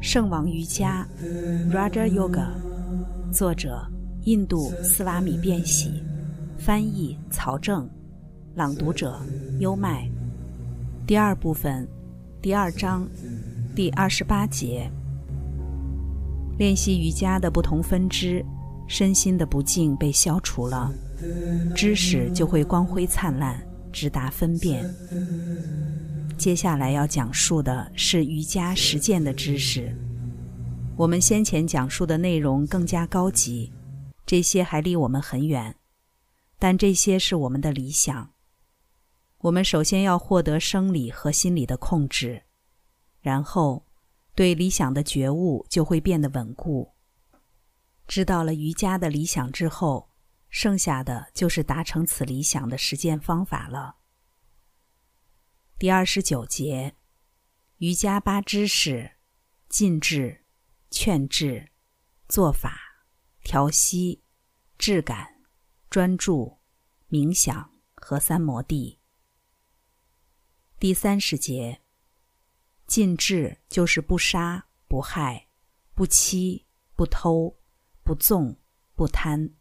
圣王瑜伽 （Raja Yoga），作者印度斯瓦米·变喜，翻译曹正，朗读者优麦。第二部分，第二章，第二十八节。练习瑜伽的不同分支，身心的不净被消除了，知识就会光辉灿烂，直达分辨。接下来要讲述的是瑜伽实践的知识。我们先前讲述的内容更加高级，这些还离我们很远，但这些是我们的理想。我们首先要获得生理和心理的控制，然后对理想的觉悟就会变得稳固。知道了瑜伽的理想之后，剩下的就是达成此理想的实践方法了。第二十九节，瑜伽八知识：禁制、劝制、做法、调息、质感、专注、冥想和三摩地。第三十节，禁制就是不杀、不害、不欺、不偷、不纵、不贪。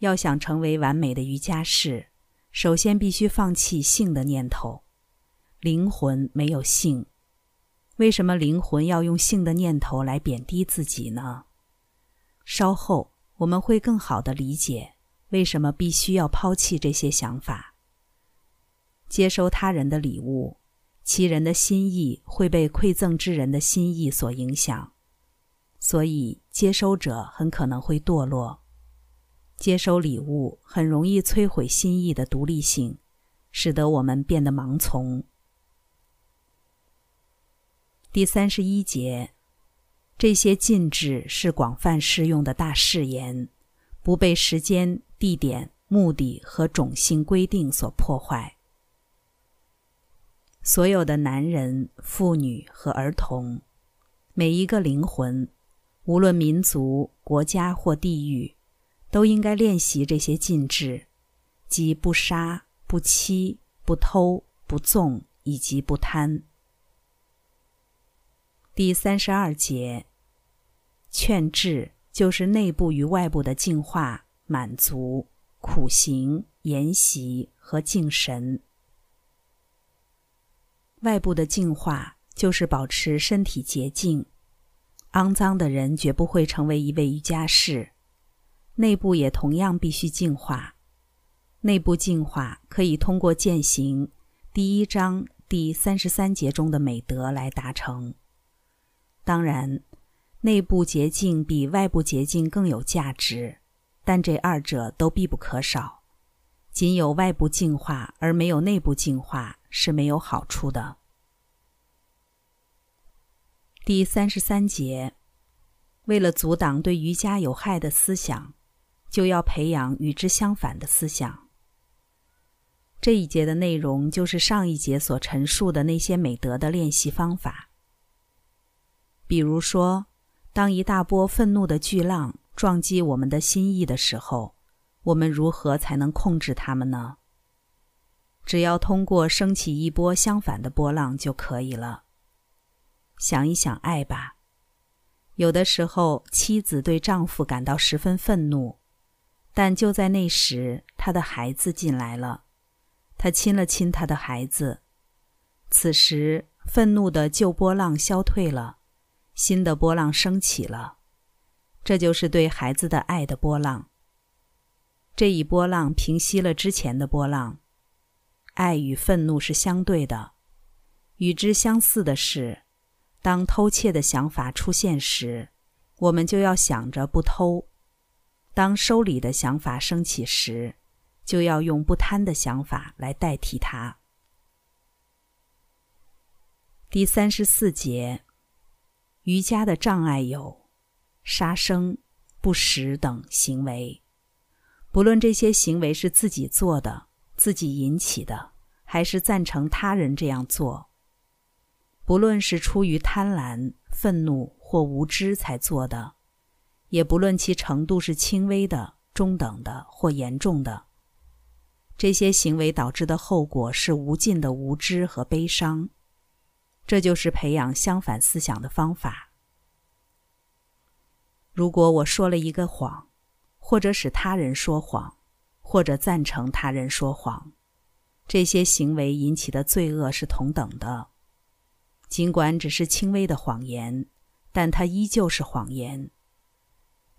要想成为完美的瑜伽士。首先，必须放弃性的念头。灵魂没有性，为什么灵魂要用性的念头来贬低自己呢？稍后我们会更好的理解为什么必须要抛弃这些想法。接收他人的礼物，其人的心意会被馈赠之人的心意所影响，所以接收者很可能会堕落。接收礼物很容易摧毁心意的独立性，使得我们变得盲从。第三十一节，这些禁止是广泛适用的大誓言，不被时间、地点、目的和种姓规定所破坏。所有的男人、妇女和儿童，每一个灵魂，无论民族、国家或地域。都应该练习这些禁制，即不杀、不欺、不偷、不纵以及不贪。第三十二节，劝治就是内部与外部的净化、满足、苦行、研习和敬神。外部的净化就是保持身体洁净，肮脏的人绝不会成为一位瑜伽士。内部也同样必须净化。内部净化可以通过践行第一章第三十三节中的美德来达成。当然，内部洁净比外部洁净更有价值，但这二者都必不可少。仅有外部净化而没有内部净化是没有好处的。第三十三节，为了阻挡对瑜伽有害的思想。就要培养与之相反的思想。这一节的内容就是上一节所陈述的那些美德的练习方法。比如说，当一大波愤怒的巨浪撞击我们的心意的时候，我们如何才能控制它们呢？只要通过升起一波相反的波浪就可以了。想一想爱吧。有的时候，妻子对丈夫感到十分愤怒。但就在那时，他的孩子进来了，他亲了亲他的孩子。此时，愤怒的旧波浪消退了，新的波浪升起了，这就是对孩子的爱的波浪。这一波浪平息了之前的波浪。爱与愤怒是相对的，与之相似的是，当偷窃的想法出现时，我们就要想着不偷。当收礼的想法升起时，就要用不贪的想法来代替它。第三十四节，瑜伽的障碍有杀生、不食等行为。不论这些行为是自己做的、自己引起的，还是赞成他人这样做；不论是出于贪婪、愤怒或无知才做的。也不论其程度是轻微的、中等的或严重的，这些行为导致的后果是无尽的无知和悲伤。这就是培养相反思想的方法。如果我说了一个谎，或者使他人说谎，或者赞成他人说谎，这些行为引起的罪恶是同等的。尽管只是轻微的谎言，但它依旧是谎言。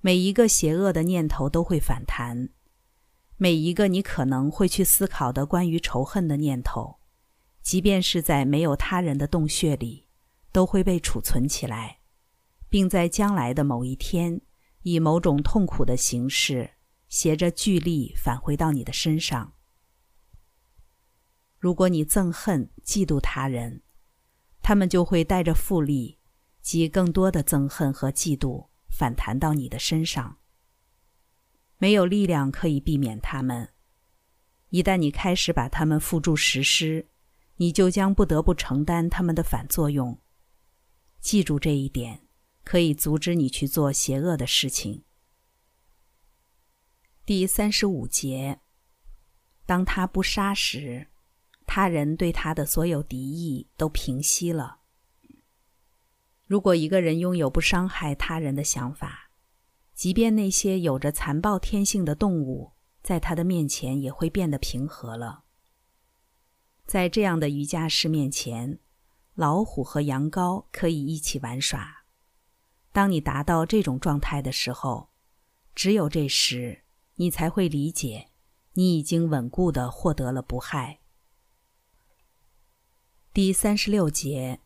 每一个邪恶的念头都会反弹，每一个你可能会去思考的关于仇恨的念头，即便是在没有他人的洞穴里，都会被储存起来，并在将来的某一天，以某种痛苦的形式，携着巨力返回到你的身上。如果你憎恨、嫉妒他人，他们就会带着负力，及更多的憎恨和嫉妒。反弹到你的身上，没有力量可以避免他们。一旦你开始把他们付诸实施，你就将不得不承担他们的反作用。记住这一点，可以阻止你去做邪恶的事情。第三十五节：当他不杀时，他人对他的所有敌意都平息了。如果一个人拥有不伤害他人的想法，即便那些有着残暴天性的动物在他的面前也会变得平和了。在这样的瑜伽师面前，老虎和羊羔可以一起玩耍。当你达到这种状态的时候，只有这时你才会理解，你已经稳固的获得了不害。第三十六节。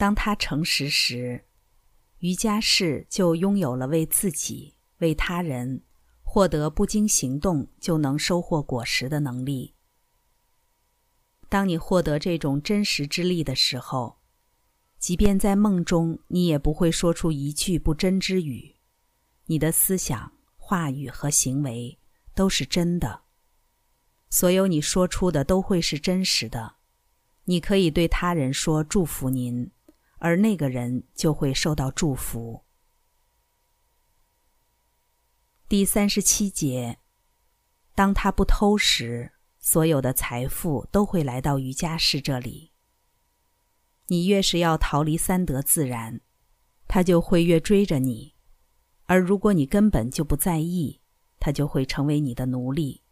当他诚实时，瑜伽士就拥有了为自己、为他人获得不经行动就能收获果实的能力。当你获得这种真实之力的时候，即便在梦中，你也不会说出一句不真之语。你的思想、话语和行为都是真的，所有你说出的都会是真实的。你可以对他人说：“祝福您。”而那个人就会受到祝福。第三十七节，当他不偷时，所有的财富都会来到瑜伽士这里。你越是要逃离三德自然，他就会越追着你；而如果你根本就不在意，他就会成为你的奴隶。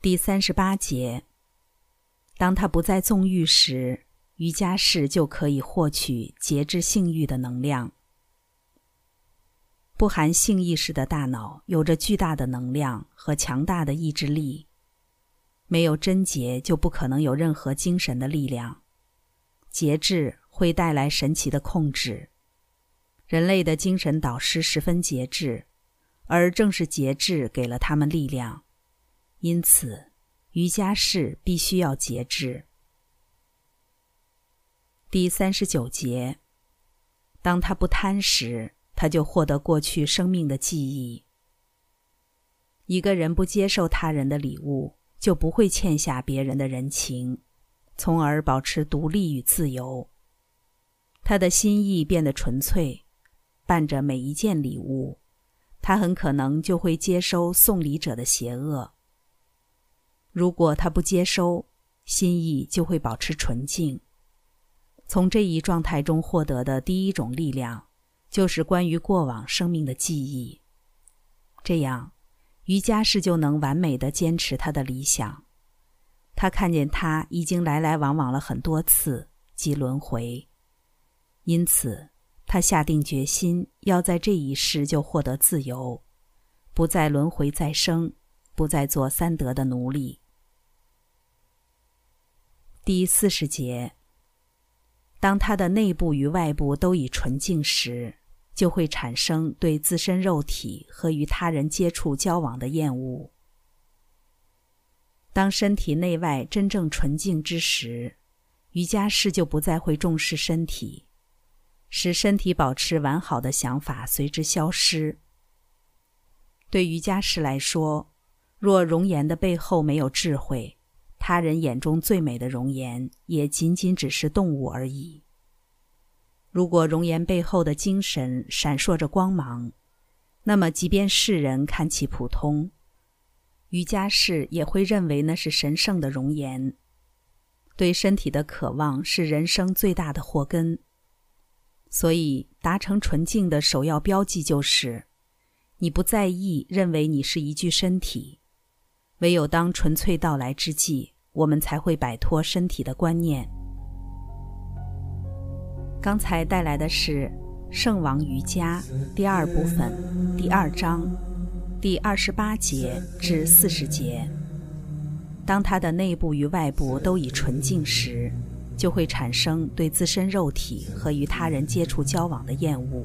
第三十八节，当他不再纵欲时。瑜伽士就可以获取节制性欲的能量。不含性意识的大脑有着巨大的能量和强大的意志力。没有贞洁，就不可能有任何精神的力量。节制会带来神奇的控制。人类的精神导师十分节制，而正是节制给了他们力量。因此，瑜伽士必须要节制。第三十九节，当他不贪时，他就获得过去生命的记忆。一个人不接受他人的礼物，就不会欠下别人的人情，从而保持独立与自由。他的心意变得纯粹，伴着每一件礼物，他很可能就会接收送礼者的邪恶。如果他不接收，心意就会保持纯净。从这一状态中获得的第一种力量，就是关于过往生命的记忆。这样，瑜伽士就能完美的坚持他的理想。他看见他已经来来往往了很多次，即轮回。因此，他下定决心要在这一世就获得自由，不再轮回再生，不再做三德的奴隶。第四十节。当他的内部与外部都已纯净时，就会产生对自身肉体和与他人接触交往的厌恶。当身体内外真正纯净之时，瑜伽师就不再会重视身体，使身体保持完好的想法随之消失。对瑜伽师来说，若容颜的背后没有智慧。他人眼中最美的容颜，也仅仅只是动物而已。如果容颜背后的精神闪烁着光芒，那么即便世人看其普通，瑜伽士也会认为那是神圣的容颜。对身体的渴望是人生最大的祸根。所以，达成纯净的首要标记就是，你不在意认为你是一具身体。唯有当纯粹到来之际，我们才会摆脱身体的观念。刚才带来的是《圣王瑜伽》第二部分第二章第二十八节至四十节。当它的内部与外部都已纯净时。就会产生对自身肉体和与他人接触交往的厌恶。